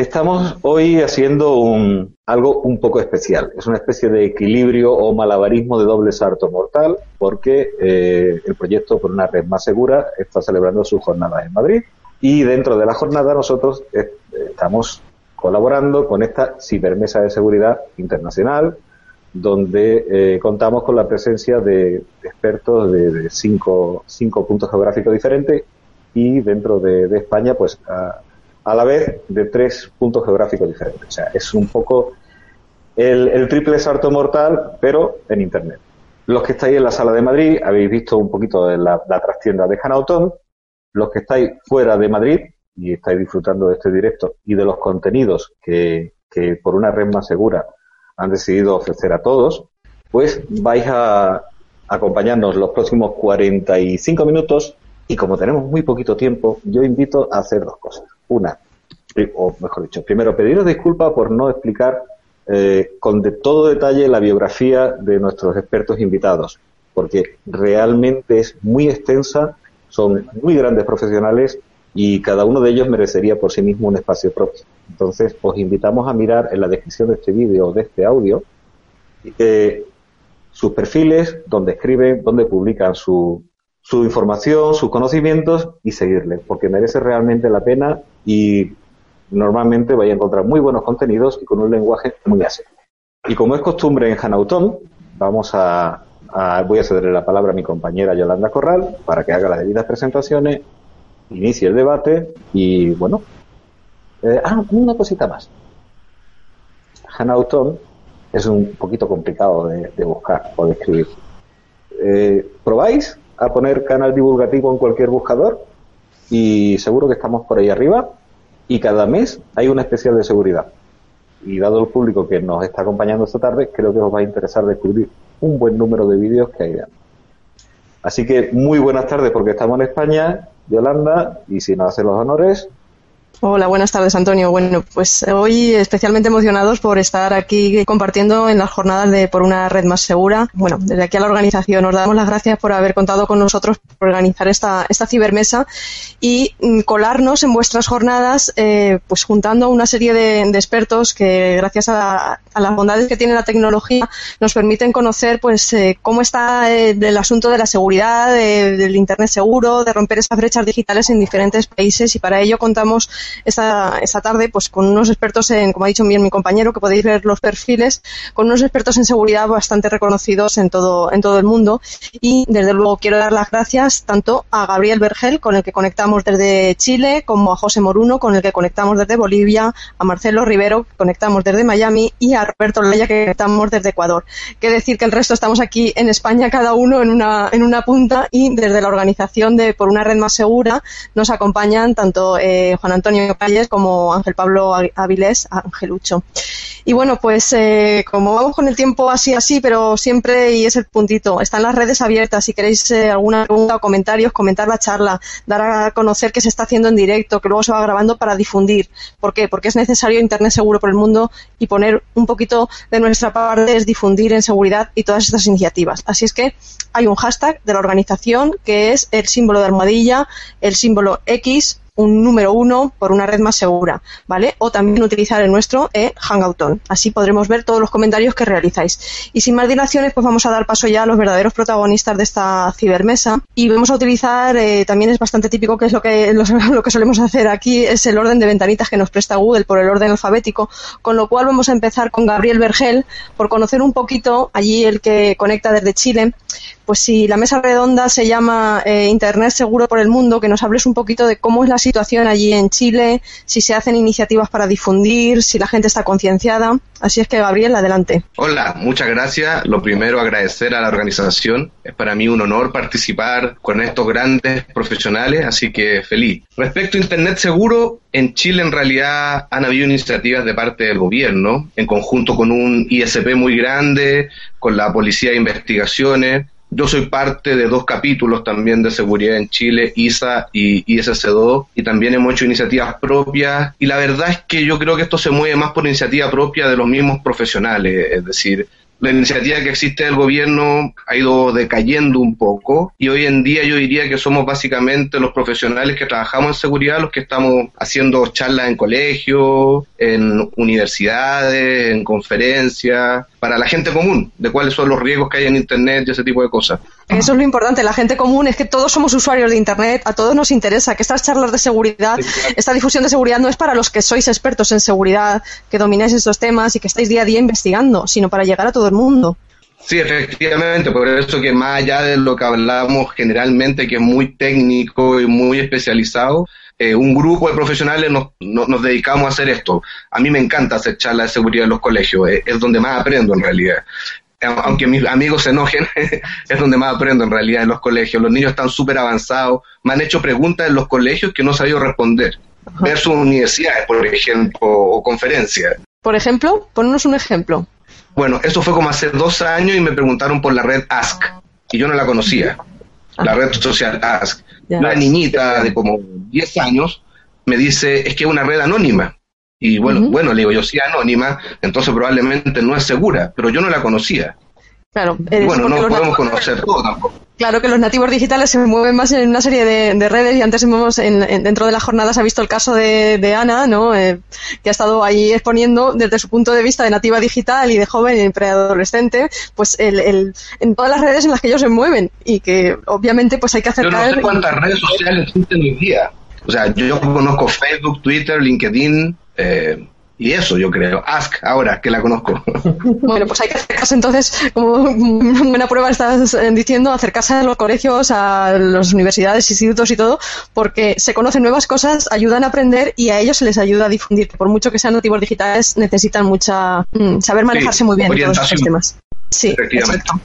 Estamos hoy haciendo un, algo un poco especial. Es una especie de equilibrio o malabarismo de doble salto mortal porque eh, el proyecto por una red más segura está celebrando sus jornadas en Madrid y dentro de la jornada nosotros eh, estamos colaborando con esta cibermesa de seguridad internacional donde eh, contamos con la presencia de expertos de, cinco, cinco, puntos geográficos diferentes y dentro de, de España pues a, a la vez de tres puntos geográficos diferentes. O sea, es un poco el, triple salto mortal, pero en Internet. Los que estáis en la sala de Madrid habéis visto un poquito de la, trastienda de Hanautón. Los que estáis fuera de Madrid y estáis disfrutando de este directo y de los contenidos que, que por una red más segura han decidido ofrecer a todos, pues vais a acompañarnos los próximos 45 minutos y como tenemos muy poquito tiempo, yo invito a hacer dos cosas. Una, o mejor dicho, primero pediros disculpas por no explicar eh, con de todo detalle la biografía de nuestros expertos invitados, porque realmente es muy extensa, son muy grandes profesionales y cada uno de ellos merecería por sí mismo un espacio propio. Entonces, os invitamos a mirar en la descripción de este vídeo o de este audio eh, sus perfiles, donde escriben, donde publican su, su información, sus conocimientos y seguirle, porque merece realmente la pena y normalmente vais a encontrar muy buenos contenidos y con un lenguaje muy ácido. Y como es costumbre en Hanautón, vamos a, voy a cederle la palabra a mi compañera Yolanda Corral para que haga las debidas presentaciones, inicie el debate y bueno. Eh, ah, una cosita más. Hanautón es un poquito complicado de, buscar o de escribir. Eh, ¿Probáis? A poner canal divulgativo en cualquier buscador y seguro que estamos por ahí arriba y cada mes hay una especial de seguridad. Y dado el público que nos está acompañando esta tarde, creo que os va a interesar descubrir un buen número de vídeos que hay Así que muy buenas tardes porque estamos en España, Yolanda, y si nos hace los honores, Hola, buenas tardes, Antonio. Bueno, pues hoy especialmente emocionados por estar aquí compartiendo en las jornadas de Por una red más segura. Bueno, desde aquí a la organización nos damos las gracias por haber contado con nosotros por organizar esta, esta cibermesa y mm, colarnos en vuestras jornadas, eh, pues juntando una serie de, expertos que gracias a, las bondades que tiene la tecnología nos permiten conocer pues eh, cómo está eh, el asunto de la seguridad, del Internet seguro, de romper esas brechas digitales en diferentes países y para ello contamos esta, esta tarde pues con unos expertos en, como ha dicho bien mi compañero, que podéis ver los perfiles, con unos expertos en seguridad bastante reconocidos en todo, en todo el mundo. Y desde luego quiero dar las gracias tanto a Gabriel Vergel, con el que conectamos desde Chile, como a José Moruno, con el que conectamos desde Bolivia, a Marcelo Rivero, que conectamos desde Miami, y a Roberto Laya, que conectamos desde Ecuador. Qué decir que el resto estamos aquí en España, cada uno en una, en una punta, y desde la organización de Por una red más segura nos acompañan tanto eh, Juan Antonio Como Ángel Pablo Avilés, Angelucho. Y bueno, pues eh, como vamos con el tiempo así, así, pero siempre, y es el puntito, están las redes abiertas. Si queréis eh, alguna pregunta o comentarios, comentar la charla, dar a conocer que se está haciendo en directo, que luego se va grabando para difundir. ¿Por qué? Porque es necesario Internet seguro por el mundo y poner un poquito de nuestra parte es difundir en seguridad y todas estas iniciativas. Así es que hay un hashtag de la organización que es el símbolo de almohadilla, el símbolo X un número uno por una red más segura, ¿vale? O también utilizar el nuestro eh, Hangouton. Así podremos ver todos los comentarios que realizáis. Y sin más dilaciones, pues vamos a dar paso ya a los verdaderos protagonistas de esta cibermesa. Y vamos a utilizar, eh, también es bastante típico que es lo que, lo que solemos hacer aquí, es el orden de ventanitas que nos presta Google por el orden alfabético. Con lo cual vamos a empezar con Gabriel Vergel por conocer un poquito, allí el que conecta desde Chile, pues si la mesa redonda se llama eh, Internet seguro por el mundo, que nos hables un poquito de cómo es la situación allí en Chile, si se hacen iniciativas para difundir, si la gente está concienciada. Así es que, Gabriel, adelante. Hola, muchas gracias. Lo primero, agradecer a la organización. Es para mí un honor participar con estos grandes profesionales, así que feliz. Respecto a Internet seguro, en Chile en realidad han habido iniciativas de parte del gobierno, en conjunto con un ISP muy grande, con la Policía de Investigaciones, yo soy parte de dos capítulos también de seguridad en Chile, ISA y ISC2, y también hemos hecho iniciativas propias. Y la verdad es que yo creo que esto se mueve más por iniciativa propia de los mismos profesionales, es decir, la iniciativa que existe del gobierno ha ido decayendo un poco y hoy en día yo diría que somos básicamente los profesionales que trabajamos en seguridad los que estamos haciendo charlas en colegios, en universidades, en conferencias, para la gente común, de cuáles son los riesgos que hay en Internet y ese tipo de cosas. Eso es lo importante, la gente común es que todos somos usuarios de Internet, a todos nos interesa que estas charlas de seguridad, esta difusión de seguridad no es para los que sois expertos en seguridad, que domináis estos temas y que estáis día a día investigando, sino para llegar a todo el mundo. Sí, efectivamente, por eso que más allá de lo que hablamos generalmente, que es muy técnico y muy especializado, eh, un grupo de profesionales nos, nos, dedicamos a hacer esto. A mí me encanta hacer charlas de seguridad en los colegios, es, es donde más aprendo en realidad. Aunque mis amigos se enojen, es donde más aprendo en realidad en los colegios. Los niños están súper avanzados, me han hecho preguntas en los colegios que no he sabido responder, versus universidades, por ejemplo, o conferencias. Por ejemplo, ponnos un ejemplo. Bueno, eso fue como hace dos años y me preguntaron por la red Ask, y yo no la conocía, la red social Ask. Una niñita de como 10 años me dice, es que es una red anónima. Y bueno, bueno, le digo, yo sí anónima, entonces probablemente no es segura, pero yo no la conocía. Claro, bueno, no podemos conocer todo tampoco. Claro que los nativos digitales se mueven más en una serie de, redes y antes hemos, en, dentro de la jornada se ha visto el caso de, Ana, ¿no? Eh, que ha estado ahí exponiendo desde su punto de vista de nativa digital y de joven y preadolescente, pues el, en todas las redes en las que ellos se mueven y que obviamente pues hay que acercar... Yo no sé cuántas redes sociales existen hoy día. O sea, yo conozco Facebook, Twitter, LinkedIn, eh, y eso yo creo. Ask ahora que la conozco. Bueno, pues hay que acercarse entonces, como buena prueba estás diciendo, acercarse a los colegios, a las universidades, institutos y todo, porque se conocen nuevas cosas, ayudan a aprender y a ellos se les ayuda a difundir. Por mucho que sean nativos digitales, necesitan mucha mm, saber manejarse muy bien en todos estos temas. Sí, exacto.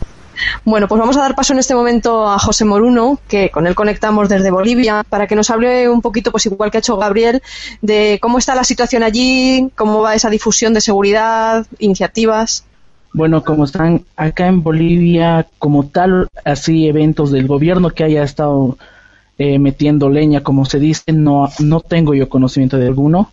Bueno, pues vamos a dar paso en este momento a José Moruno, que con él conectamos desde Bolivia, para que nos hable un poquito, pues igual que ha hecho Gabriel, de cómo está la situación allí, cómo va esa difusión de seguridad, iniciativas. Bueno, como están acá en Bolivia, como tal, así eventos del gobierno que haya estado eh, metiendo leña, como se dice, no, no tengo yo conocimiento de alguno.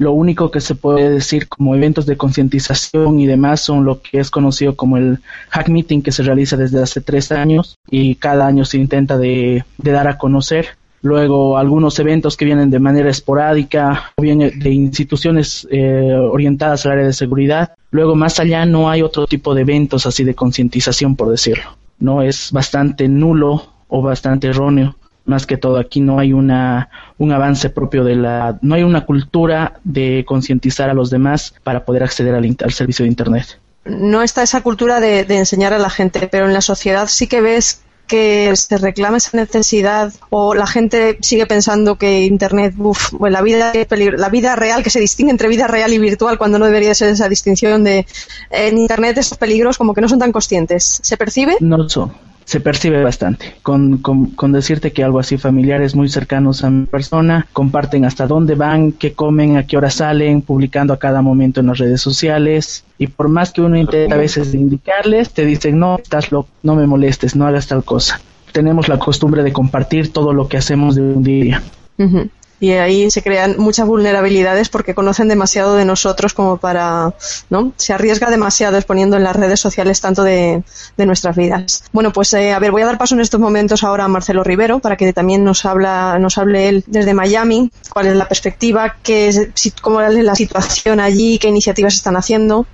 Lo único que se puede decir como eventos de concientización y demás son lo que es conocido como el Hack Meeting que se realiza desde hace tres años y cada año se intenta de, dar a conocer. Luego algunos eventos que vienen de manera esporádica o bien de instituciones eh, orientadas al área de seguridad. Luego más allá no hay otro tipo de eventos así de concientización por decirlo. No es bastante nulo o bastante erróneo más que todo aquí no hay una un avance propio de la no hay una cultura de concientizar a los demás para poder acceder al, al, servicio de internet. No está esa cultura de, enseñar a la gente pero en la sociedad sí que ves que se reclama esa necesidad o la gente sigue pensando que internet uf, bueno, la vida la vida real que se distingue entre vida real y virtual cuando no debería ser esa distinción de en internet esos peligros como que no son tan conscientes. Se percibe no son se percibe bastante. Con, con, decirte que algo así familiares muy cercanos a mi persona, comparten hasta dónde van, qué comen, a qué hora salen, publicando a cada momento en las redes sociales. Y por más que uno intenta a veces indicarles, te dicen, no, estás loco, no me molestes, no hagas tal cosa. Tenemos la costumbre de compartir todo lo que hacemos de un día y ahí se crean muchas vulnerabilidades porque conocen demasiado de nosotros como para, ¿no? Se arriesga demasiado exponiendo en las redes sociales tanto de, nuestras vidas. Bueno, pues eh, a ver, voy a dar paso en estos momentos ahora a Marcelo Rivero para que también nos habla, nos hable él desde Miami, cuál es la perspectiva, qué, cómo es la situación allí, qué iniciativas están haciendo.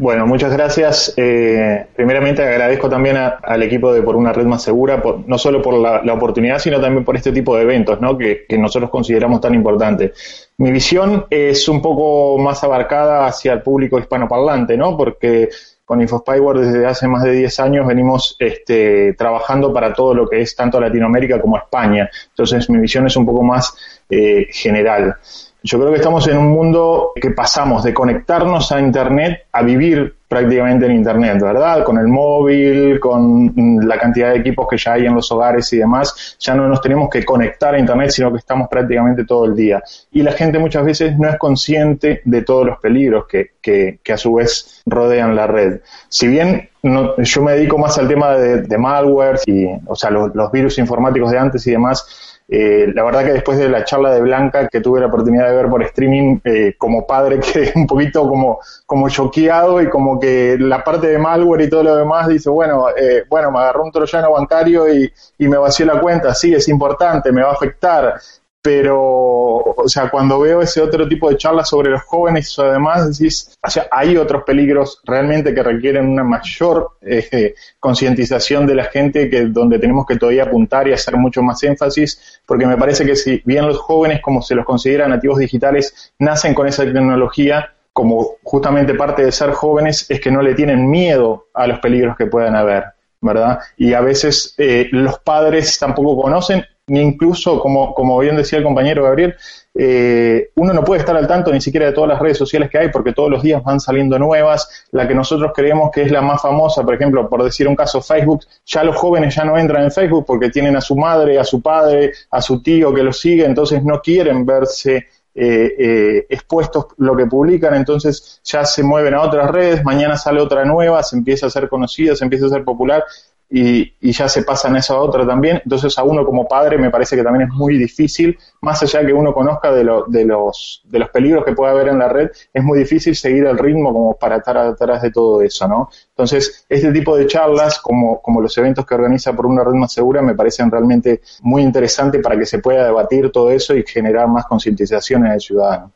Bueno, muchas gracias. Eh, primeramente agradezco también al equipo de Por una Red Más Segura, no solo por la, oportunidad, sino también por este tipo de eventos ¿no? que, nosotros consideramos tan importantes. Mi visión es un poco más abarcada hacia el público hispanoparlante, ¿no? porque con InfoSpyware desde hace más de 10 años venimos este, trabajando para todo lo que es tanto Latinoamérica como España. Entonces mi visión es un poco más eh, general. Yo creo que estamos en un mundo que pasamos de conectarnos a Internet a vivir prácticamente en Internet, ¿verdad? Con el móvil, con la cantidad de equipos que ya hay en los hogares y demás, ya no nos tenemos que conectar a Internet, sino que estamos prácticamente todo el día. Y la gente muchas veces no es consciente de todos los peligros que, que, que a su vez rodean la red. Si bien no, yo me dedico más al tema de, malware y, o sea, los virus informáticos de antes y demás, eh, la verdad que después de la charla de Blanca que tuve la oportunidad de ver por streaming, eh, como padre quedé un poquito como, como choqueado y como que la parte de malware y todo lo demás dice, bueno, eh, bueno, me agarró un troyano bancario y, y me vació la cuenta, sí, es importante, me va a afectar, pero, o sea, cuando veo ese otro tipo de charlas sobre los jóvenes, además decís, o sea, hay otros peligros realmente que requieren una mayor eh, concientización de la gente, que donde tenemos que todavía apuntar y hacer mucho más énfasis, porque me parece que si bien los jóvenes, como se los considera nativos digitales, nacen con esa tecnología, como justamente parte de ser jóvenes, es que no le tienen miedo a los peligros que puedan haber. ¿verdad? Y a veces eh, los padres tampoco conocen ni incluso, como, como bien decía el compañero Gabriel, eh, uno no puede estar al tanto ni siquiera de todas las redes sociales que hay porque todos los días van saliendo nuevas. La que nosotros creemos que es la más famosa, por ejemplo, por decir un caso, Facebook, ya los jóvenes ya no entran en Facebook porque tienen a su madre, a su padre, a su tío que los sigue, entonces no quieren verse eh, eh, expuestos lo que publican, entonces ya se mueven a otras redes, mañana sale otra nueva, se empieza a ser conocida, se empieza a ser popular y, y, ya se pasan esa otra también. Entonces a uno como padre me parece que también es muy difícil, más allá que uno conozca de, lo, de, los, de los peligros que puede haber en la red, es muy difícil seguir el ritmo como para estar atrás de todo eso, ¿no? Entonces, este tipo de charlas, como, como los eventos que organiza por una red más segura, me parecen realmente muy interesantes para que se pueda debatir todo eso y generar más concientización en el ciudadano.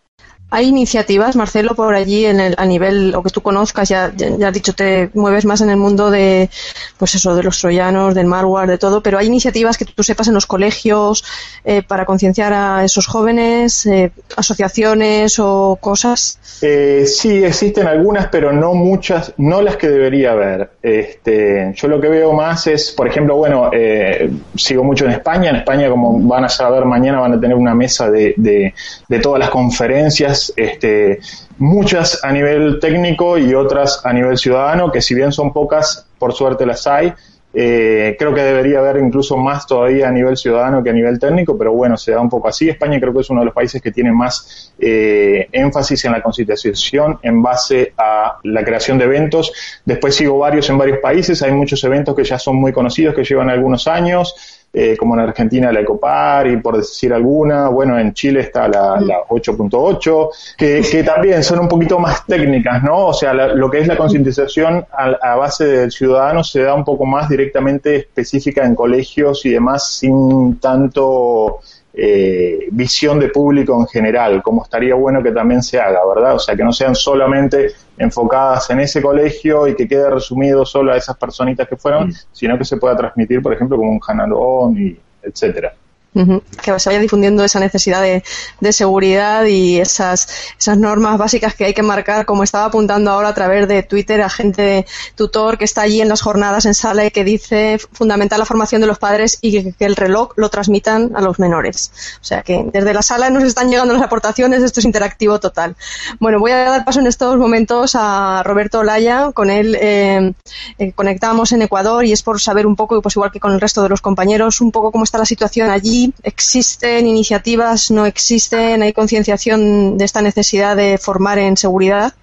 Hay iniciativas, Marcelo, por allí en el, a nivel, o que tú conozcas, ya, ya, has dicho, te mueves más en el mundo de, pues eso, de los troyanos, del malware, de todo, pero hay iniciativas que tú sepas en los colegios eh, para concienciar a esos jóvenes, eh, asociaciones o cosas. Eh, sí, existen algunas, pero no muchas, no las que debería haber. Este, yo lo que veo más es, por ejemplo, bueno, eh, sigo mucho en España. En España, como van a saber, mañana van a tener una mesa de, de, de todas las conferencias este, muchas a nivel técnico y otras a nivel ciudadano, que si bien son pocas, por suerte las hay. Eh, creo que debería haber incluso más todavía a nivel ciudadano que a nivel técnico, pero bueno, se da un poco así. España creo que es uno de los países que tiene más eh, énfasis en la concienciación en base a la creación de eventos. Después sigo varios en varios países, hay muchos eventos que ya son muy conocidos, que llevan algunos años eh, como en Argentina la Ecopar y por decir alguna, bueno, en Chile está la, la 8.8, que, que, también son un poquito más técnicas, ¿no? O sea, la, lo que es la concientización a, a, base del ciudadano se da un poco más directamente específica en colegios y demás sin tanto eh, visión de público en general, como estaría bueno que también se haga, ¿verdad? O sea, que no sean solamente enfocadas en ese colegio y que quede resumido solo a esas personitas que fueron, mm. sino que se pueda transmitir, por ejemplo, como un canalón y etcétera. Que se vaya difundiendo esa necesidad de, de, seguridad y esas, esas normas básicas que hay que marcar, como estaba apuntando ahora a través de Twitter a gente tutor que está allí en las jornadas en sala y que dice fundamental la formación de los padres y que, que el reloj lo transmitan a los menores. O sea que desde la sala nos están llegando las aportaciones, esto es interactivo total. Bueno, voy a dar paso en estos momentos a Roberto Olaya, con él eh, eh, conectamos en Ecuador y es por saber un poco, pues igual que con el resto de los compañeros, un poco cómo está la situación allí ¿Existen iniciativas? ¿No existen? ¿Hay concienciación de esta necesidad de formar en seguridad?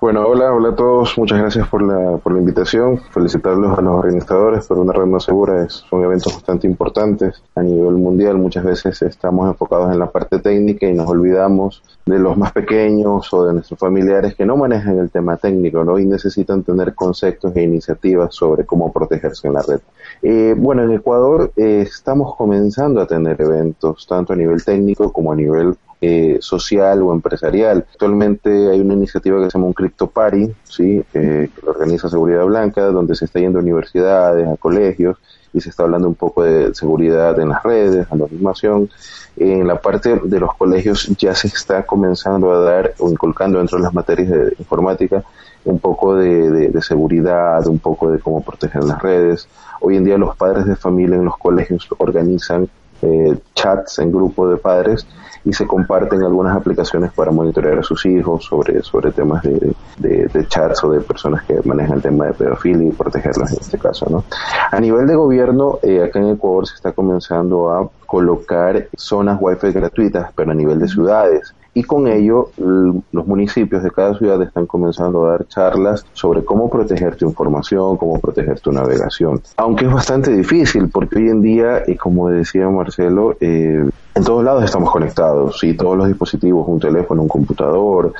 Bueno, hola, hola a todos. Muchas gracias por la, por la invitación. Felicitarlos a los organizadores por una red más segura. Es, son eventos bastante importantes a nivel mundial. Muchas veces estamos enfocados en la parte técnica y nos olvidamos de los más pequeños o de nuestros familiares que no manejan el tema técnico ¿no? y necesitan tener conceptos e iniciativas sobre cómo protegerse en la red. Eh, bueno, en Ecuador eh, estamos comenzando a tener eventos tanto a nivel técnico como a nivel eh, social o empresarial. Actualmente hay una iniciativa que se llama un Crypto Party, ¿sí? Eh, que lo organiza Seguridad Blanca, donde se está yendo a universidades, a colegios, y se está hablando un poco de seguridad en las redes, anonimación. En la parte de los colegios ya se está comenzando a dar o inculcando dentro de las materias de informática un poco de, seguridad, un poco de cómo proteger las redes. Hoy en día los padres de familia en los colegios organizan eh, chats en grupo de padres y se comparten algunas aplicaciones para monitorear a sus hijos sobre, sobre temas de, de, chats o de personas que manejan el tema de pedofilia y protegerlas en este caso. ¿no? A nivel de gobierno, eh, acá en Ecuador se está comenzando a colocar zonas wifi gratuitas, pero a nivel de ciudades y con ello los municipios de cada ciudad están comenzando a dar charlas sobre cómo proteger tu información, cómo proteger tu navegación. Aunque es bastante difícil porque hoy en día, y como decía Marcelo, eh, en todos lados estamos conectados, y todos los dispositivos, un teléfono, un computador,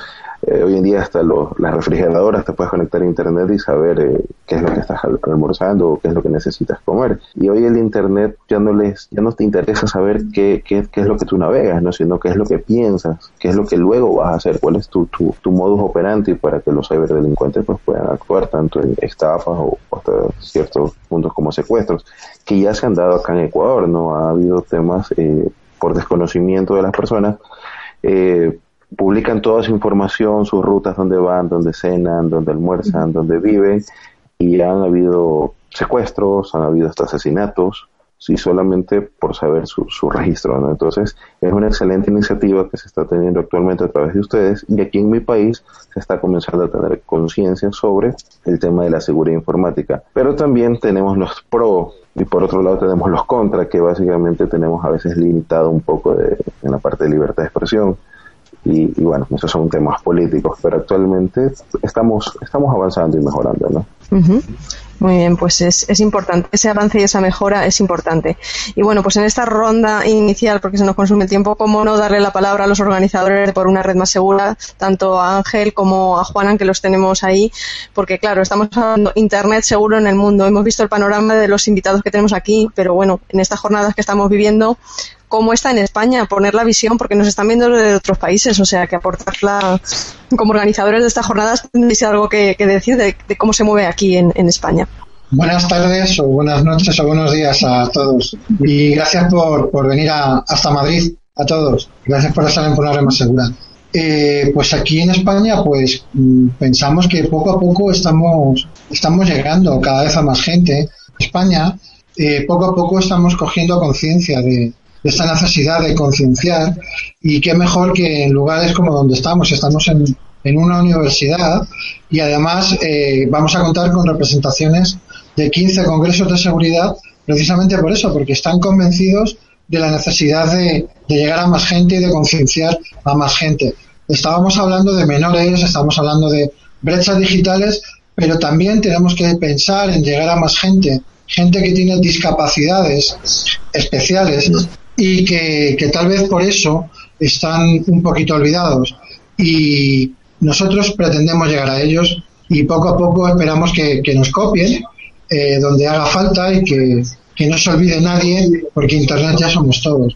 eh, hoy en día hasta los, las refrigeradoras te puedes conectar a internet y saber eh, qué es lo que estás almorzando o qué es lo que necesitas comer. Y hoy el internet ya no les, ya no te interesa saber qué, qué, qué es lo que tú navegas, ¿no? sino qué es lo que piensas, qué es lo que luego vas a hacer, cuál es tu, tu, tu modus operandi para que los ciberdelincuentes pues puedan actuar tanto en estafas o hasta ciertos puntos como secuestros, que ya se han dado acá en Ecuador, ¿no? Ha habido temas eh, por desconocimiento de las personas, eh, publican toda su información, sus rutas, dónde van, dónde cenan, dónde almuerzan, dónde viven, y han habido secuestros, han habido hasta asesinatos, sí, solamente por saber su, su registro. Entonces, es una excelente iniciativa que se está teniendo actualmente a través de ustedes y aquí en mi país se está comenzando a tener conciencia sobre el tema de la seguridad informática. Pero también tenemos los pro y por otro lado tenemos los contra, que básicamente tenemos a veces limitado un poco de, en la parte de libertad de expresión y, bueno, esos son temas políticos, pero actualmente estamos, estamos avanzando y mejorando, ¿no? Muy bien, pues es, es importante. Ese avance y esa mejora es importante. Y bueno, pues en esta ronda inicial, porque se nos consume el tiempo, ¿cómo no darle la palabra a los organizadores por una red más segura, tanto a Ángel como a Juanan, que los tenemos ahí? Porque claro, estamos hablando Internet seguro en el mundo. Hemos visto el panorama de los invitados que tenemos aquí, pero bueno, en estas jornadas que estamos viviendo, cómo está en España, poner la visión, porque nos están viendo de otros países, o sea, que aportarla como organizadores de estas jornadas tendréis algo que, decir de, cómo se mueve aquí en, España. Buenas tardes o buenas noches o buenos días a todos y gracias por, por venir hasta Madrid a todos. Gracias por estar en Poner Más Segura. Eh, pues aquí en España, pues mm, pensamos que poco a poco estamos, estamos llegando cada vez a más gente. España, eh, poco a poco estamos cogiendo conciencia de, esta necesidad de concienciar y qué mejor que en lugares como donde estamos, estamos en, en una universidad y además eh, vamos a contar con representaciones de 15 congresos de seguridad precisamente por eso, porque están convencidos de la necesidad de, de llegar a más gente y de concienciar a más gente. Estábamos hablando de menores, estamos hablando de brechas digitales, pero también tenemos que pensar en llegar a más gente, gente que tiene discapacidades especiales y que, tal vez por eso están un poquito olvidados. Y nosotros pretendemos llegar a ellos y poco a poco esperamos que, nos copien eh, donde haga falta y que, no se olvide nadie porque Internet ya somos todos.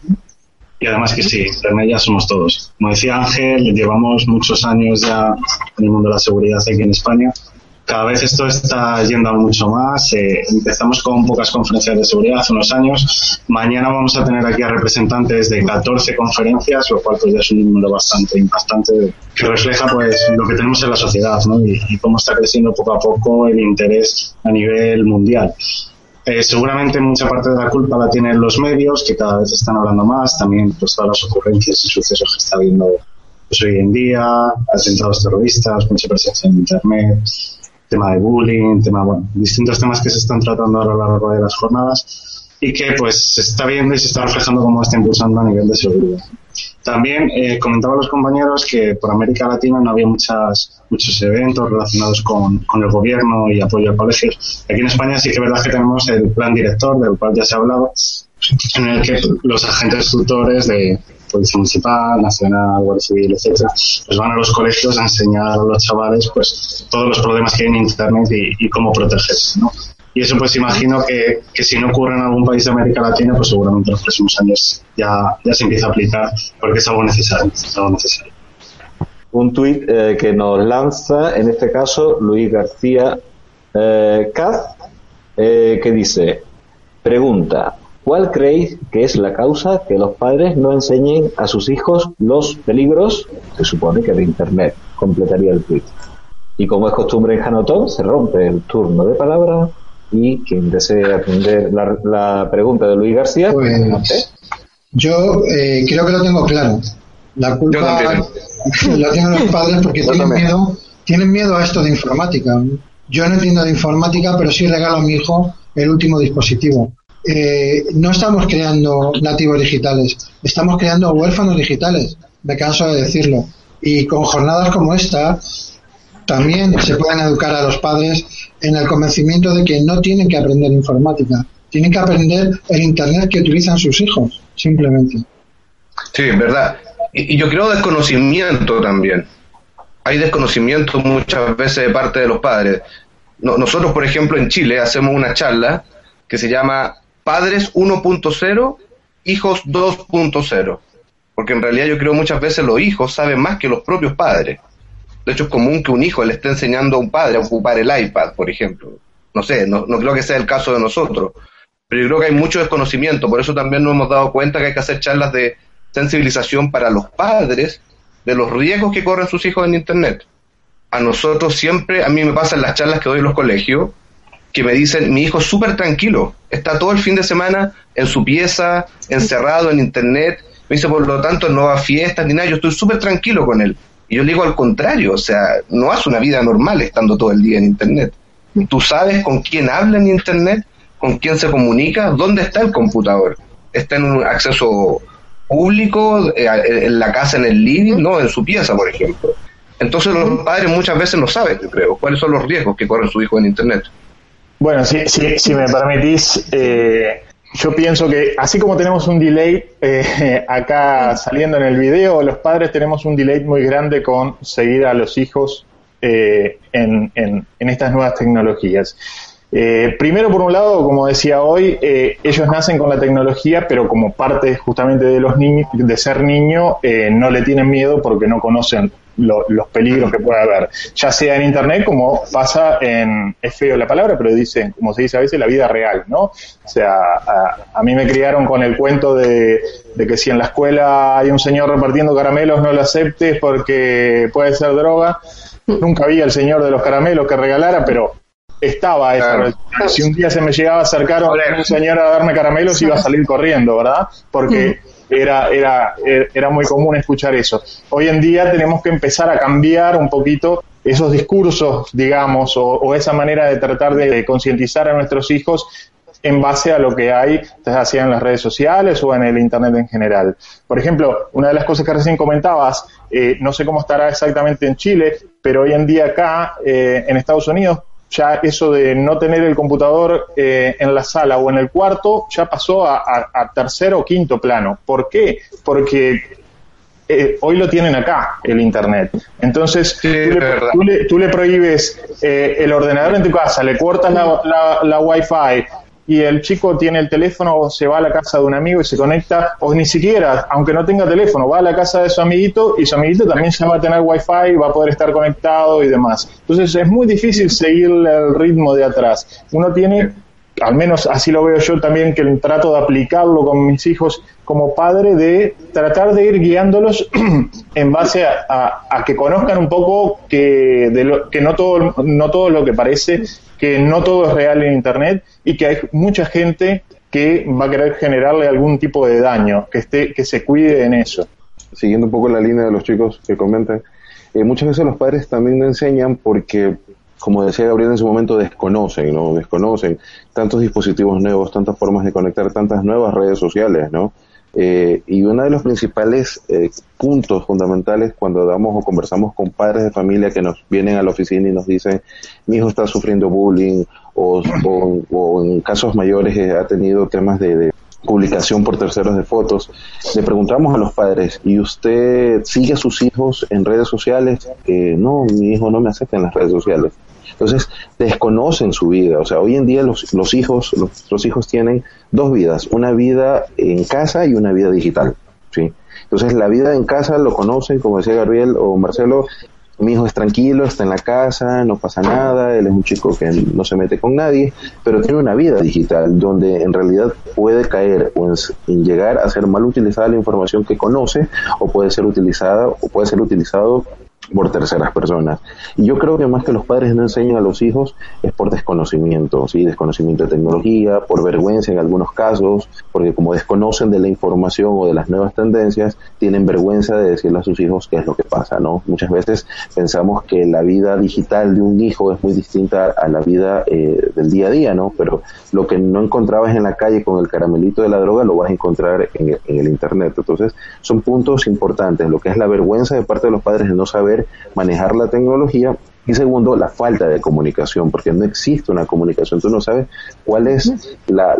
Y además que sí, Internet ya somos todos. Como decía Ángel, llevamos muchos años ya en el mundo de la seguridad aquí en España cada vez esto está yendo a mucho más. Eh, empezamos con pocas conferencias de seguridad hace unos años. Mañana vamos a tener aquí a representantes de 14 conferencias, lo cual pues ya es un número bastante impactante que refleja pues lo que tenemos en la sociedad y, cómo está creciendo poco a poco el interés a nivel mundial. Eh, seguramente mucha parte de la culpa la tienen los medios, que cada vez están hablando más, también pues todas las ocurrencias y sucesos que está habiendo pues, hoy en día, atentados terroristas, mucha presencia en Internet, tema de bullying, tema, bueno, distintos temas que se están tratando a lo largo de las jornadas y que pues se está viendo y se está reflejando cómo está impulsando a nivel de seguridad. También eh, comentaba a los compañeros que por América Latina no había muchas, muchos eventos relacionados con, con el gobierno y apoyo a colegios. Aquí en España sí que es verdad que tenemos el plan director, del cual ya se ha hablado, en el que los agentes tutores de, Policía Municipal, Nacional, Guardia Civil, etcétera, pues van a los colegios a enseñar a los chavales pues todos los problemas que hay en Internet y, cómo protegerse, ¿no? Y eso pues imagino que, que, si no ocurre en algún país de América Latina, pues seguramente en los próximos años ya, ya se empieza a aplicar porque es algo necesario. Un tuit eh, que nos lanza, en este caso, Luis García eh, Caz, eh, que dice, pregunta, ¿Cuál creéis que es la causa que los padres no enseñen a sus hijos los peligros, se supone que de Internet? Completaría el tweet. Y como es costumbre en Janotón, se rompe el turno de palabra y quien desee atender la, pregunta de Luis García. Pues, yo eh, creo que lo tengo claro. La culpa la tienen los padres porque tienen miedo, tienen miedo a esto de informática. Yo no entiendo de informática, pero sí regalo a mi hijo el último dispositivo. Eh, no estamos creando nativos digitales, estamos creando huérfanos digitales, me canso de decirlo. Y con jornadas como esta, también se pueden educar a los padres en el convencimiento de que no tienen que aprender informática, tienen que aprender el Internet que utilizan sus hijos, simplemente. Sí, verdad. Y, yo creo desconocimiento también. Hay desconocimiento muchas veces de parte de los padres. nosotros, por ejemplo, en Chile hacemos una charla que se llama Padres 1.0, Hijos 2.0. Porque en realidad yo creo muchas veces los hijos saben más que los propios padres. De hecho, es común que un hijo le esté enseñando a un padre a ocupar el iPad, por ejemplo. No sé, no, no creo que sea el caso de nosotros. Pero yo creo que hay mucho desconocimiento. Por eso también nos hemos dado cuenta que hay que hacer charlas de sensibilización para los padres de los riesgos que corren sus hijos en Internet. A nosotros siempre, a mí me pasa en las charlas que doy en los colegios, que me dicen, mi hijo es súper tranquilo, está todo el fin de semana en su pieza, encerrado en Internet, me dice, por lo tanto, no va a fiestas ni nada, yo estoy súper tranquilo con él. Y yo le digo al contrario, o sea, no hace una vida normal estando todo el día en Internet. Tú sabes con quién habla en Internet, con quién se comunica, dónde está el computador. Está en un acceso público, eh, en la casa, en el living, no en su pieza, por ejemplo. Entonces los padres muchas veces no saben, yo creo, cuáles son los riesgos que corre su hijo en Internet. Bueno, si, si, si me permitís, eh, yo pienso que así como tenemos un delay eh, acá saliendo en el video, los padres tenemos un delay muy grande con seguir a los hijos en, en, en estas nuevas tecnologías. Eh, primero, por un lado, como decía hoy, eh, ellos nacen con la tecnología, pero como parte justamente de los niños, de ser niño, eh, no le tienen miedo porque no conocen los peligros que puede haber, ya sea en internet como pasa en, es feo la palabra, pero dicen, como se dice a veces, la vida real, ¿no? O sea, a, mí me criaron con el cuento de, de, que si en la escuela hay un señor repartiendo caramelos, no lo aceptes porque puede ser droga. Nunca había el señor de los caramelos que regalara, pero estaba esa Si un día se me llegaba a acercar un señor a darme caramelos, iba a salir corriendo, ¿verdad? Porque era, era, era muy común escuchar eso. Hoy en día tenemos que empezar a cambiar un poquito esos discursos, digamos, o, esa manera de tratar de concientizar a nuestros hijos en base a lo que hay, ya sea en las redes sociales o en el Internet en general. Por ejemplo, una de las cosas que recién comentabas, eh, no sé cómo estará exactamente en Chile, pero hoy en día acá, eh, en Estados Unidos, ya eso de no tener el computador eh, en la sala o en el cuarto ya pasó a, tercer o quinto plano. ¿Por qué? Porque eh, hoy lo tienen acá, el Internet. Entonces, tú, le, prohíbes eh, el ordenador en tu casa, le cortas la, la, la Wi-Fi, y el chico tiene el teléfono o se va a la casa de un amigo y se conecta, o ni siquiera, aunque no tenga teléfono, va a la casa de su amiguito y su amiguito también se va a tener wifi, va a poder estar conectado y demás. Entonces es muy difícil seguirle el ritmo de atrás. Uno tiene, al menos así lo veo yo también, que trato de aplicarlo con mis hijos como padre, de tratar de ir guiándolos en base a, que conozcan un poco que, de lo, que no, todo, no todo lo que parece que no todo es real en Internet y que hay mucha gente que va a querer generarle algún tipo de daño, que, esté, que se cuide en eso. Siguiendo un poco la línea de los chicos que comentan, eh, muchas veces los padres también no enseñan porque, como decía Gabriel en su momento, desconocen, ¿no? Desconocen tantos dispositivos nuevos, tantas formas de conectar, tantas nuevas redes sociales, ¿no? Eh, y uno de los principales eh, puntos fundamentales cuando damos o conversamos con padres de familia que nos vienen a la oficina y nos dicen, mi hijo está sufriendo bullying o, en casos mayores eh, ha tenido temas de, publicación por terceros de fotos, le preguntamos a los padres, ¿y usted sigue a sus hijos en redes sociales? no, mi hijo no me acepta en las redes sociales. Entonces, desconocen su vida. O sea, hoy en día los, los hijos, los, hijos tienen dos vidas, una vida en casa y una vida digital. ¿sí? Entonces, la vida en casa lo conocen, como decía Gabriel o Marcelo, mi hijo es tranquilo, está en la casa, no pasa nada, él es un chico que no se mete con nadie, pero tiene una vida digital donde en realidad puede caer o en, llegar a ser mal utilizada la información que conoce o puede ser utilizada o puede ser utilizado por terceras personas. Y yo creo que más que los padres no enseñan a los hijos es por desconocimiento, ¿sí? desconocimiento de tecnología, por vergüenza en algunos casos, porque como desconocen de la información o de las nuevas tendencias, tienen vergüenza de decirle a sus hijos qué es lo que pasa, ¿no? Muchas veces pensamos que la vida digital de un hijo es muy distinta a la vida eh, del día a día, ¿no? Pero lo que no encontrabas en la calle con el caramelito de la droga lo vas a encontrar en en el Internet. Entonces, son puntos importantes, lo que es la vergüenza de parte de los padres de no saber manejar la tecnología y segundo, la falta de comunicación, porque no existe una comunicación. Tú no sabes cuál es la,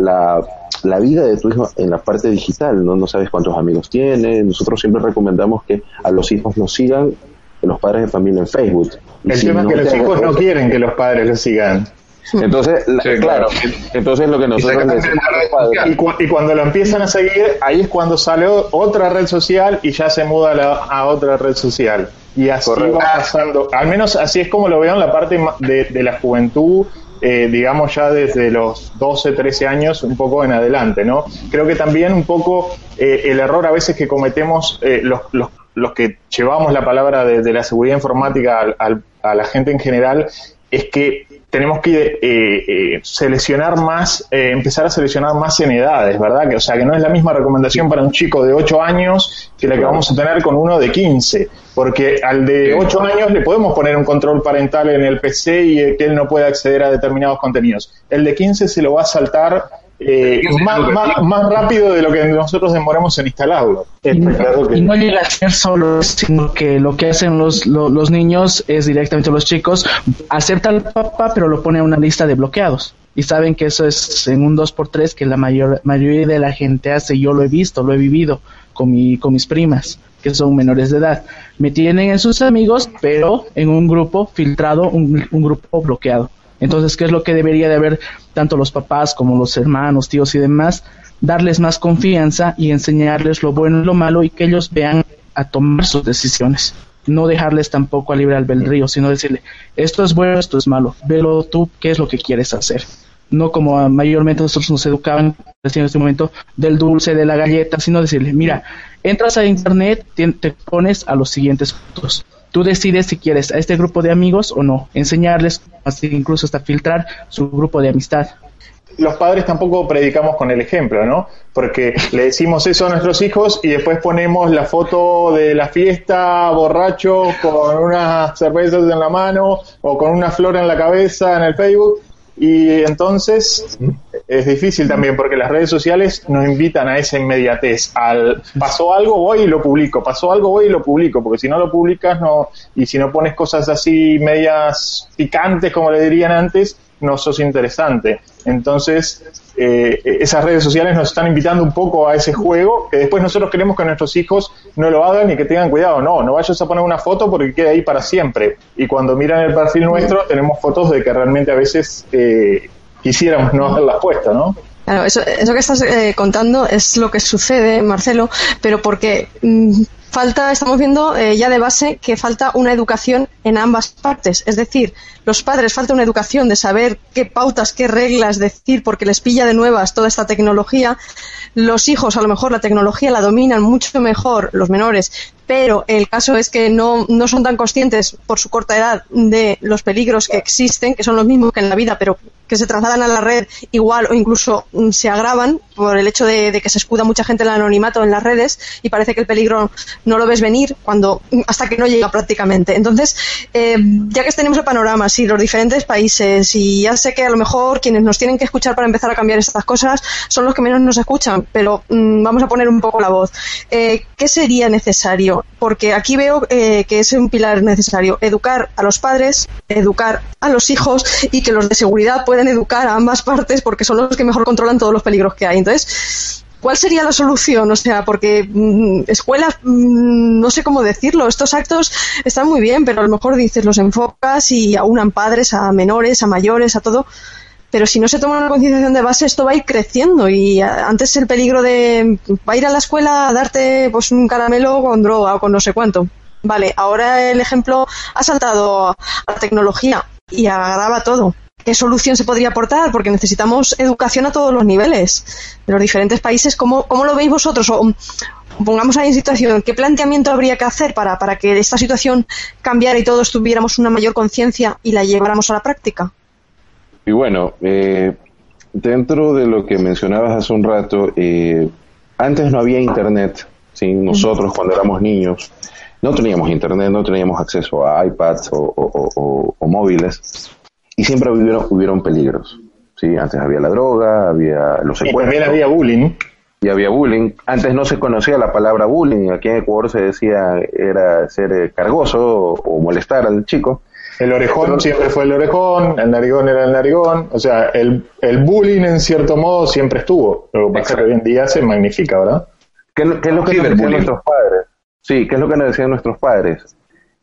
la, vida de tu hijo en la parte digital, ¿no? no sabes cuántos amigos tiene. Nosotros siempre recomendamos que a los hijos nos sigan los padres de familia en Facebook. El tema es que los hijos no quieren que los padres los sigan. Entonces, claro, entonces lo que nosotros y, y, cuando lo empiezan a seguir, ahí es cuando sale otra red social y ya se muda a otra red social. Y así va pasando, al menos así es como lo veo en la parte de, la juventud, eh, digamos ya desde los 12, 13 años, un poco en adelante, ¿no? Creo que también un poco eh, el error a veces que cometemos eh, los, los, los, que llevamos la palabra de, la seguridad informática a la gente en general es que tenemos que eh, eh, seleccionar más, eh, empezar a seleccionar más en edades, ¿verdad? Que, o sea, que no es la misma recomendación para un chico de 8 años que la que vamos a tener con uno de 15, porque al de 8 años le podemos poner un control parental en el PC y que él no pueda acceder a determinados contenidos. El de 15 se lo va a saltar eh, más, más, rápido de lo que nosotros demoramos en instalarlo. Y no, llega a ser solo, sino que lo que hacen los, los, niños es directamente los chicos, aceptan al papá, pero lo pone a una lista de bloqueados. Y saben que eso es en un 2x3 que la mayor, mayoría de la gente hace. Yo lo he visto, lo he vivido con, mi, con mis primas, que son menores de edad. Me tienen en sus amigos, pero en un grupo filtrado, un, grupo bloqueado. Entonces, ¿qué es lo que debería de haber tanto los papás como los hermanos, tíos y demás? Darles más confianza y enseñarles lo bueno y lo malo y que ellos vean a tomar sus decisiones. No dejarles tampoco a libre albedrío, sino decirle, esto es bueno, esto es malo, velo tú, qué es lo que quieres hacer. No como mayormente nosotros nos educaban en este momento del dulce, de la galleta, sino decirle, mira, entras a internet, te pones a los siguientes puntos Tú decides si quieres a este grupo de amigos o no, enseñarles, incluso hasta filtrar su grupo de amistad. Los padres tampoco predicamos con el ejemplo, ¿no? Porque le decimos eso a nuestros hijos y después ponemos la foto de la fiesta borracho con unas cervezas en la mano o con una flor en la cabeza en el Facebook y entonces es difícil también porque las redes sociales nos invitan a esa inmediatez. Al pasó algo, voy y lo publico, pasó algo, voy y lo publico, porque si no lo publicas no y si no pones cosas así medias picantes como le dirían antes, no sos interesante. Entonces, eh, esas redes sociales nos están invitando un poco a ese juego que después nosotros queremos que nuestros hijos no lo hagan y que tengan cuidado. No, no vayas a poner una foto porque queda ahí para siempre. Y cuando miran el perfil nuestro, tenemos fotos de que realmente a veces eh, quisiéramos no haberlas puesto, ¿no? Claro, eso, que estás eh, contando es lo que sucede, Marcelo, pero porque mm, falta, estamos viendo eh, ya de base que falta una educación en ambas partes. Es decir, los padres falta una educación de saber qué pautas, qué reglas decir, porque les pilla de nuevas toda esta tecnología. Los hijos, a lo mejor, la tecnología la dominan mucho mejor, los menores, pero el caso es que no, no son tan conscientes por su corta edad de los peligros que existen, que son los mismos que en la vida, pero que se trasladan a la red igual o incluso mm, se agravan por el hecho de, que se escuda mucha gente en el anonimato en las redes y parece que el peligro no lo ves venir cuando mm, hasta que no llega prácticamente. Entonces, eh, ya que tenemos el panorama, sí, los diferentes países y ya sé que a lo mejor quienes nos tienen que escuchar para empezar a cambiar estas cosas son los que menos nos escuchan, pero mm, vamos a poner un poco la voz. Eh, ¿Qué sería necesario? Porque aquí veo eh, que es un pilar necesario educar a los padres, educar a los hijos y que los de seguridad puedan educar a ambas partes porque son los que mejor controlan todos los peligros que hay. Entonces, ¿cuál sería la solución? O sea, porque mm, escuelas, mm, no sé cómo decirlo, estos actos están muy bien, pero a lo mejor dices, los enfocas y aunan padres a menores, a mayores, a todo. Pero si no se toma una concienciación de base, esto va a ir creciendo. Y antes el peligro de va a ir a la escuela a darte pues un caramelo con droga o con no sé cuánto. Vale, ahora el ejemplo ha saltado a la tecnología y agrava todo qué solución se podría aportar, porque necesitamos educación a todos los niveles de los diferentes países. ¿Cómo, cómo lo veis vosotros? O, pongamos ahí en situación, ¿qué planteamiento habría que hacer para, para que esta situación cambiara y todos tuviéramos una mayor conciencia y la lleváramos a la práctica? Y bueno, eh, dentro de lo que mencionabas hace un rato, eh, antes no había internet, ¿sí? nosotros cuando éramos niños no teníamos internet, no teníamos acceso a iPads o, móviles y siempre hubieron, hubieron peligros. ¿sí? Antes había la droga, había los secuestros. también había bullying. Y había bullying. Antes no se conocía la palabra bullying. Aquí en Ecuador se decía era ser eh, cargoso o molestar al chico. El orejón siempre fue el orejón, el narigón era el narigón, o sea, el, el bullying en cierto modo siempre estuvo. Lo que pasa que hoy en día se magnifica, ¿verdad? ¿Qué, es lo que nos decían nuestros padres? Sí, ¿qué es lo que nos decían nuestros padres?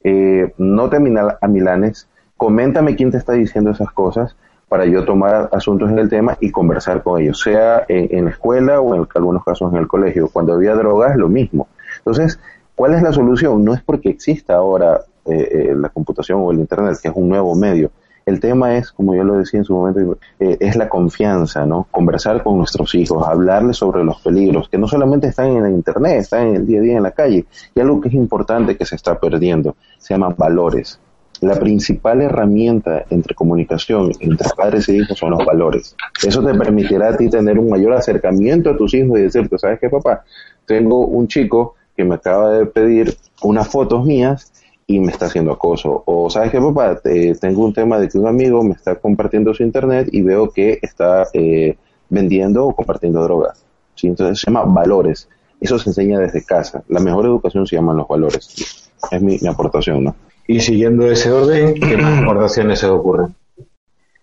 Eh, no te a Milanes, coméntame quién te está diciendo esas cosas para yo tomar asuntos en el tema y conversar con ellos, sea en, la escuela o en algunos casos en el colegio. Cuando había drogas, lo mismo. Entonces, ¿cuál es la solución? No es porque exista ahora eh, eh, la computación o el Internet, que es un nuevo medio. El tema es, como yo lo decía en su momento, eh, es la confianza, ¿no? Conversar con nuestros hijos, hablarles sobre los peligros, que no solamente están en el Internet, están en el día a día en la calle. Y algo que es importante que se está perdiendo, se llama valores. La principal herramienta entre comunicación entre padres e hijos son los valores. Eso te permitirá a ti tener un mayor acercamiento a tus hijos y decirte, ¿sabes qué, papá? Tengo un chico que me acaba de pedir unas fotos mías y me está haciendo acoso. O sabes qué, papá, tengo un tema de que un amigo me está compartiendo su internet y veo que está eh, vendiendo o compartiendo drogas. ¿sí? Entonces se llama valores. Eso se enseña desde casa. La mejor educación se llaman los valores. Es mi, mi aportación, ¿no? Y siguiendo ese orden, ¿qué más aportaciones se ocurren?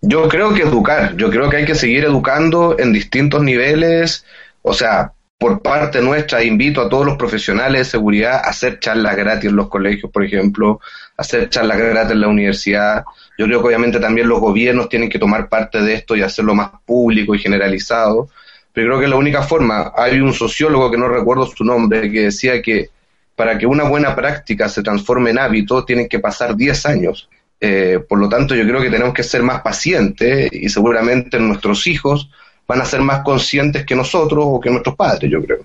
Yo creo que educar, yo creo que hay que seguir educando en distintos niveles, o sea, por parte nuestra, invito a todos los profesionales de seguridad a hacer charlas gratis en los colegios, por ejemplo, hacer charlas gratis en la universidad. Yo creo que obviamente también los gobiernos tienen que tomar parte de esto y hacerlo más público y generalizado. Pero creo que la única forma. Hay un sociólogo que no recuerdo su nombre que decía que para que una buena práctica se transforme en hábito tienen que pasar 10 años. Eh, por lo tanto, yo creo que tenemos que ser más pacientes y seguramente nuestros hijos van a ser más conscientes que nosotros o que nuestros padres, yo creo.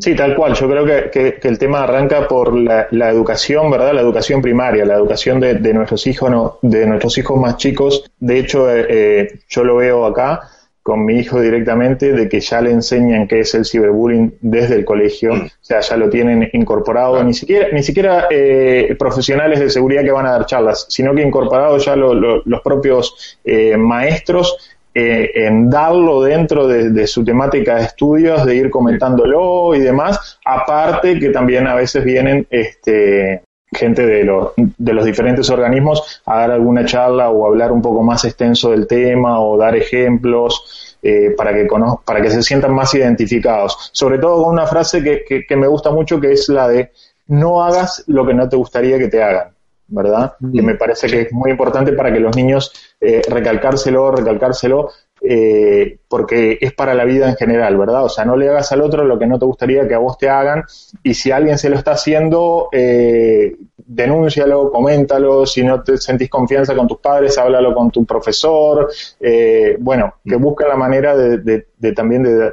Sí, tal cual. Yo creo que, que, el tema arranca por la, educación, ¿verdad? La educación primaria, la educación de, nuestros hijos, no, de nuestros hijos más chicos. De hecho, eh, eh, yo lo veo acá con mi hijo directamente de que ya le enseñan qué es el ciberbullying desde el colegio, mm. o sea, ya lo tienen incorporado, ni siquiera, ni siquiera eh, profesionales de seguridad que van a dar charlas, sino que incorporado ya los propios maestros eh, en darlo dentro de, su temática de estudios, de ir comentándolo y demás, aparte que también a veces vienen este, gente de los, de los diferentes organismos a dar alguna charla o hablar un poco más extenso del tema o dar ejemplos. Eh, para, que para que se sientan más identificados. Sobre todo con una frase que, que me gusta mucho, que es la de no hagas lo que no te gustaría que te hagan. ¿Verdad? Que me parece que es muy importante para que los niños eh, recalcárselo, recalcárselo, eh, porque es para la vida en general, ¿verdad? O sea, no le hagas al otro lo que no te gustaría que a vos te hagan y si alguien se lo está haciendo, eh, denúncialo, coméntalo, si no te sentís confianza con tus padres, háblalo con tu profesor, eh, bueno, que busquen la manera de, de también de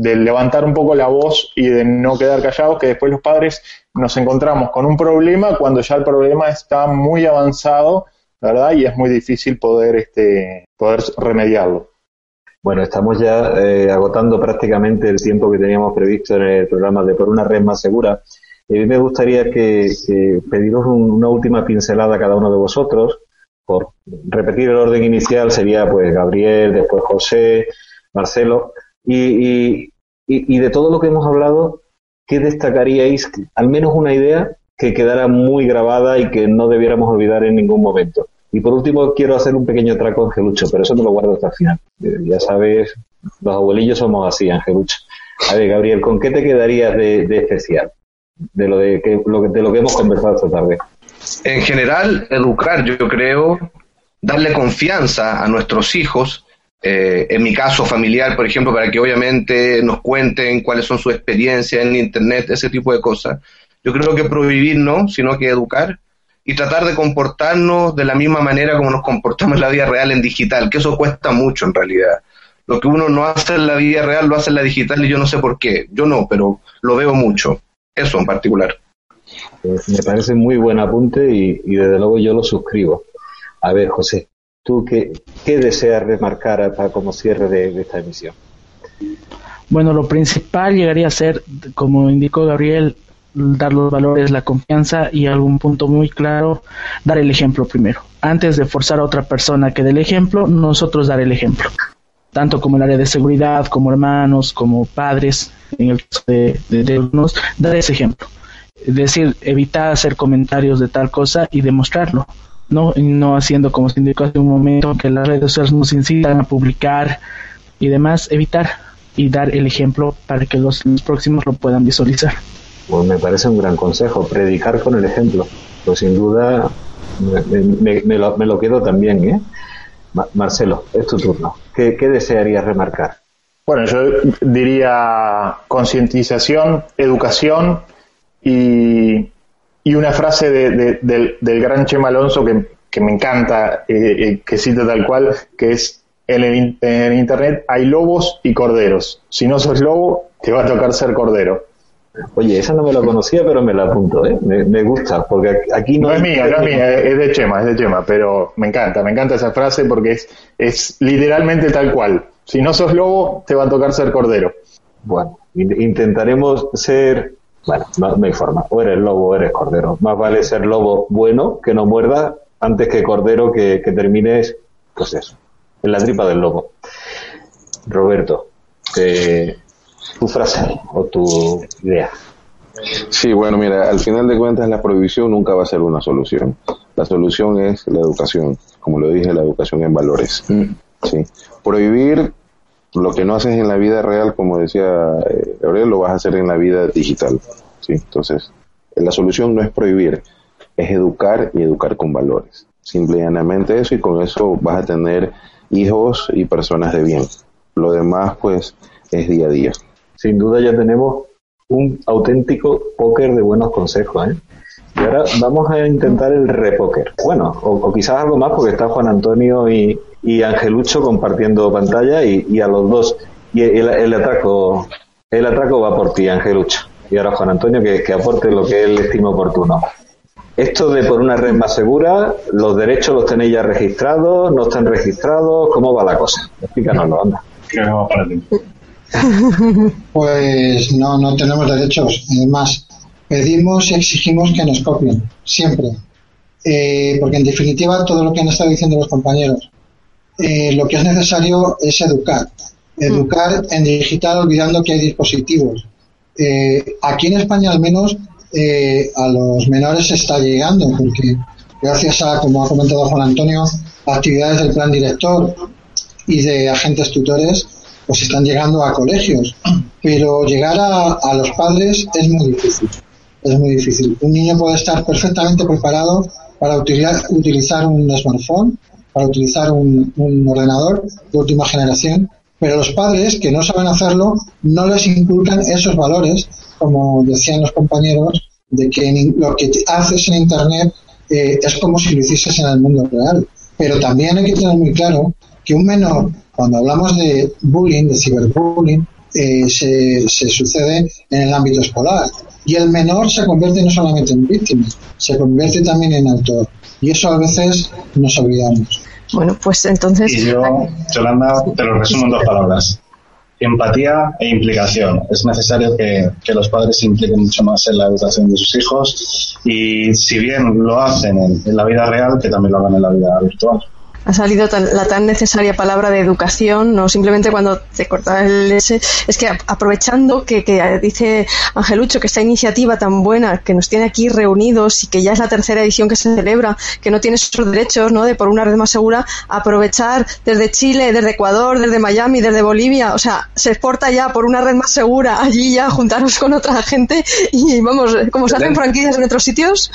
de levantar un poco la voz y de no quedar callados, que después los padres nos encontramos con un problema cuando ya el problema está muy avanzado, ¿verdad? Y es muy difícil poder, este, poder remediarlo. Bueno, estamos ya eh, agotando prácticamente el tiempo que teníamos previsto en el programa de Por una red más segura. a mí me gustaría que, pediros una última pincelada cada uno de vosotros. Por repetir el orden inicial sería pues Gabriel, después José, Marcelo y, y, de todo lo que hemos hablado, ¿qué destacaríais? Al menos una idea que quedara muy grabada y que no debiéramos olvidar en ningún momento. Y por último, quiero hacer un pequeño traco, Angelucho, pero eso me lo guardo hasta el final. Eh, ya sabes, los abuelillos somos así, Angelucho. A ver, Gabriel, ¿con qué te quedarías de, especial? De lo, de, que, lo, de lo que hemos conversado esta tarde. En general, educar, yo creo, darle confianza a nuestros hijos eh, en mi caso familiar, por ejemplo, para que obviamente nos cuenten cuáles son sus experiencias en Internet, ese tipo de cosas. Yo creo que prohibir no, sino que educar y tratar de comportarnos de la misma manera como nos comportamos en la vida real en digital, que eso cuesta mucho en realidad. Lo que uno no hace en la vida real lo hace en la digital y yo no sé por qué. Yo no, pero lo veo mucho. Eso en particular. Pues me parece muy buen apunte y, y, desde luego yo lo suscribo. A ver, José, ¿tú qué, deseas remarcar para como cierre de, de esta emisión? Bueno, lo principal llegaría a ser, como indicó Gabriel, dar los valores, la confianza y algún punto muy claro, dar el ejemplo primero. Antes de forzar a otra persona que dé el ejemplo, nosotros dar el ejemplo. Tanto como el área de seguridad, como hermanos, como padres, en el caso de, de, de unos, dar ese ejemplo. Es decir, evitar hacer comentarios de tal cosa y demostrarlo. No, y no haciendo como se indicó hace un momento que las redes sociales nos incitan a publicar y demás, evitar y dar el ejemplo para que los, los próximos lo puedan visualizar. Pues me parece un gran consejo, predicar con el ejemplo. Pues sin duda me, me, me, lo, me lo, quedo también, ¿eh? Ma Marcelo, es tu turno. ¿Qué, ¿Qué, desearías remarcar? Bueno, yo diría concientización, educación y, y una frase de, de, del, del, gran Chema Alonso que, que me encanta, eh, que cita tal cual, que es en el, en el Internet hay lobos y corderos. Si no sos lobo, te va a tocar ser cordero. Oye, esa no me la conocía, pero me la apunto, ¿eh? Me, me gusta, porque aquí no... No es mía, no es mía, es de Chema, es de Chema, pero me encanta, me encanta esa frase porque es, es literalmente tal cual. Si no sos lobo, te va a tocar ser cordero. Bueno, intentaremos ser... Bueno, no, no hay forma, o eres lobo o eres cordero. Más vale ser lobo bueno, que no muerda, antes que cordero que, que termines, pues eso, en la tripa del lobo. Roberto, eh, tu frase o tu idea. Sí, bueno, mira, al final de cuentas la prohibición nunca va a ser una solución. La solución es la educación, como lo dije, la educación en valores. Mm. ¿sí? Prohibir lo que no haces en la vida real, como decía eh, Gabriel, lo vas a hacer en la vida digital. ¿sí? Entonces, la solución no es prohibir, es educar y educar con valores. Simple y llanamente eso y con eso vas a tener hijos y personas de bien. Lo demás, pues, es día a día sin duda ya tenemos un auténtico póker de buenos consejos. ¿eh? Y ahora vamos a intentar el repóker. Bueno, o, quizás algo más porque está Juan Antonio y, y Angelucho compartiendo pantalla y, y, a los dos. Y el, el, atraco el atraco va por ti, Angelucho. Y ahora Juan Antonio que, que aporte lo que él estima oportuno. Esto de por una red más segura, los derechos los tenéis ya registrados, no están registrados, ¿cómo va la cosa? Explícanoslo, anda. Pues no, no tenemos derechos. Además, pedimos y exigimos que nos copien, siempre. Eh, porque en definitiva, todo lo que han estado diciendo los compañeros, eh, lo que es necesario es educar. Educar en digital olvidando que hay dispositivos. Eh, aquí en España al menos a los menores se está llegando porque gracias a, como ha comentado Juan Antonio, actividades del plan director y de agentes tutores, pues están llegando a colegios, pero llegar a, a, los padres es muy difícil. Es muy difícil. Un niño puede estar perfectamente preparado para utilizar, utilizar un smartphone, para utilizar un, ordenador de última generación, pero los padres que no saben hacerlo no les inculcan esos valores, como decían los compañeros, de que lo que haces en Internet eh, es como si lo hicieses en el mundo real. Pero también hay que tener muy claro que un menor cuando hablamos de bullying, de ciberbullying, eh, se, se, sucede en el ámbito escolar. Y el menor se convierte no solamente en víctima, se convierte también en autor. Y eso a veces nos olvidamos. Bueno, pues entonces. Y yo, Yolanda, te lo resumo en dos palabras. Empatía e implicación. Es necesario que, que, los padres se impliquen mucho más en la educación de sus hijos y, si bien lo hacen en, en la vida real, que también lo hagan en la vida virtual ha salido tan, la tan necesaria palabra de educación, no simplemente cuando te corta el S, es que aprovechando que, que, dice Angelucho que esta iniciativa tan buena que nos tiene aquí reunidos y que ya es la tercera edición que se celebra, que no tiene esos derechos, ¿no? De por una red más segura, aprovechar desde Chile, desde Ecuador, desde Miami, desde Bolivia, o sea, se exporta ya por una red más segura allí ya juntaros con otra gente y vamos, como se hacen franquicias en otros sitios,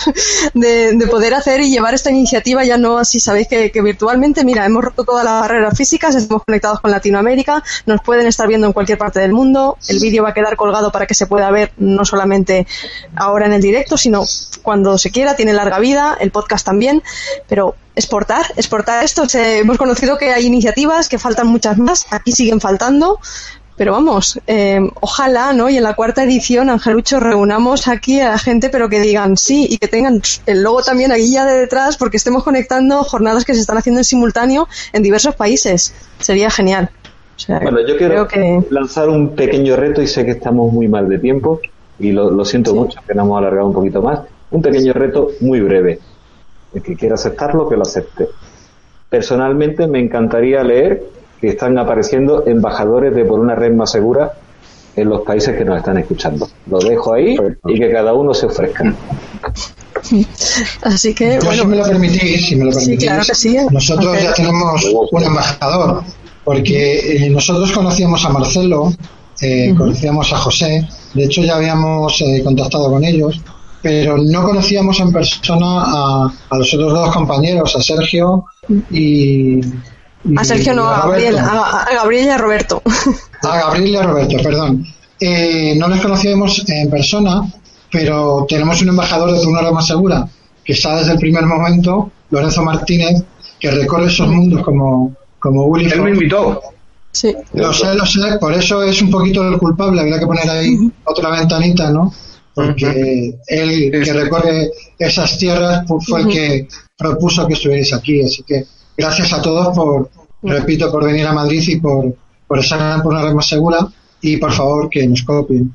de, de poder hacer y llevar esta iniciativa ya no así, sabéis que, que virtualmente mira, hemos roto todas las barreras físicas, estamos conectados con Latinoamérica, nos pueden estar viendo en cualquier parte del mundo, el vídeo va a quedar colgado para que se pueda ver no solamente ahora en el directo, sino cuando se quiera, tiene larga vida, el podcast también, pero exportar, exportar esto. hemos conocido que hay iniciativas, que faltan muchas más, aquí siguen faltando, pero vamos, eh, ojalá, ¿no? Y en la cuarta edición, Angelucho, reunamos aquí a la gente, pero que digan sí y que tengan el logo también aquí ya de detrás, porque estemos conectando jornadas que se están haciendo en simultáneo en diversos países. Sería genial. bueno, yo quiero lanzar un pequeño reto y sé que estamos muy mal de tiempo y lo, siento mucho que nos hemos alargado un poquito más. Un pequeño reto muy breve. El que quiera aceptarlo, que lo acepte. Personalmente me encantaría leer que están apareciendo embajadores de por una red más segura en los países que nos están escuchando. Lo dejo ahí y que cada uno se ofrezca. Así que, Yo, si me lo permitís, si me lo permitís. nosotros ya tenemos un embajador, porque eh, nosotros conocíamos a Marcelo, eh, conocíamos a José, de hecho ya habíamos eh, contactado con ellos, pero no conocíamos en persona a, a los otros dos compañeros, a Sergio y, a Sergio no, a Gabriel, a, Gabriel y a Roberto. A Gabriel y a Roberto, perdón. Eh, no les conocíamos en persona, pero tenemos un embajador de una más segura que está desde el primer momento, Lorenzo Martínez, que recorre esos mundos como, como Willy. Él me invitó. Sí. Lo sé, lo sé, por eso es un poquito el culpable, habría que poner ahí otra ventanita, ¿no? Porque él que recorre esas tierras fue el que propuso que estuvierais aquí, así que gracias a todos por, repito, por venir a Madrid y por, por estar por una red más segura y por favor que nos copien.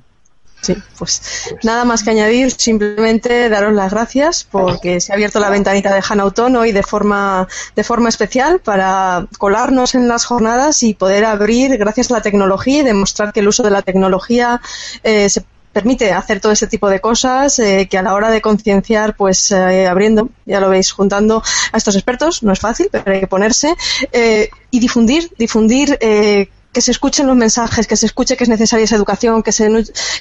Sí, pues nada más que añadir, simplemente daros las gracias porque se ha abierto la ventanita de Hanauton hoy de forma, de forma especial para colarnos en las jornadas y poder abrir, gracias a la tecnología y demostrar que el uso de la tecnología eh, se permite hacer todo ese tipo de cosas eh, que a la hora de concienciar, pues eh, abriendo, ya lo veis, juntando a estos expertos, no es fácil, pero hay que ponerse eh, y difundir, difundir que se escuchen los mensajes, que se escuche que es necesaria esa educación, que se,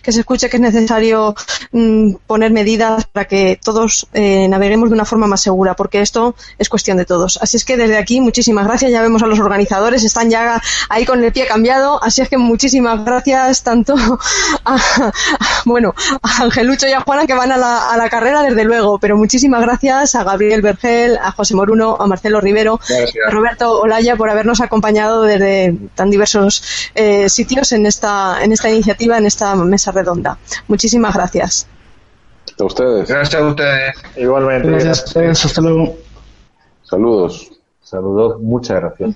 que se escuche que es necesario mm, poner medidas para que todos eh, naveguemos de una forma más segura, porque esto es cuestión de todos. Así es que desde aquí, muchísimas gracias. Ya vemos a los organizadores, están ya ahí con el pie cambiado. Así es que muchísimas gracias tanto a, bueno, a Angelucho y a Juana que van a la, a la, carrera, desde luego, pero muchísimas gracias a Gabriel Vergel, a José Moruno, a Marcelo Rivero, a Roberto Olaya por habernos acompañado desde tan diversos eh, sitios en esta, en esta iniciativa, en esta mesa redonda. Muchísimas gracias. A ustedes. Gracias a ustedes. Igualmente. Gracias a ustedes. Hasta luego. Saludos. Saludos. Muchas gracias.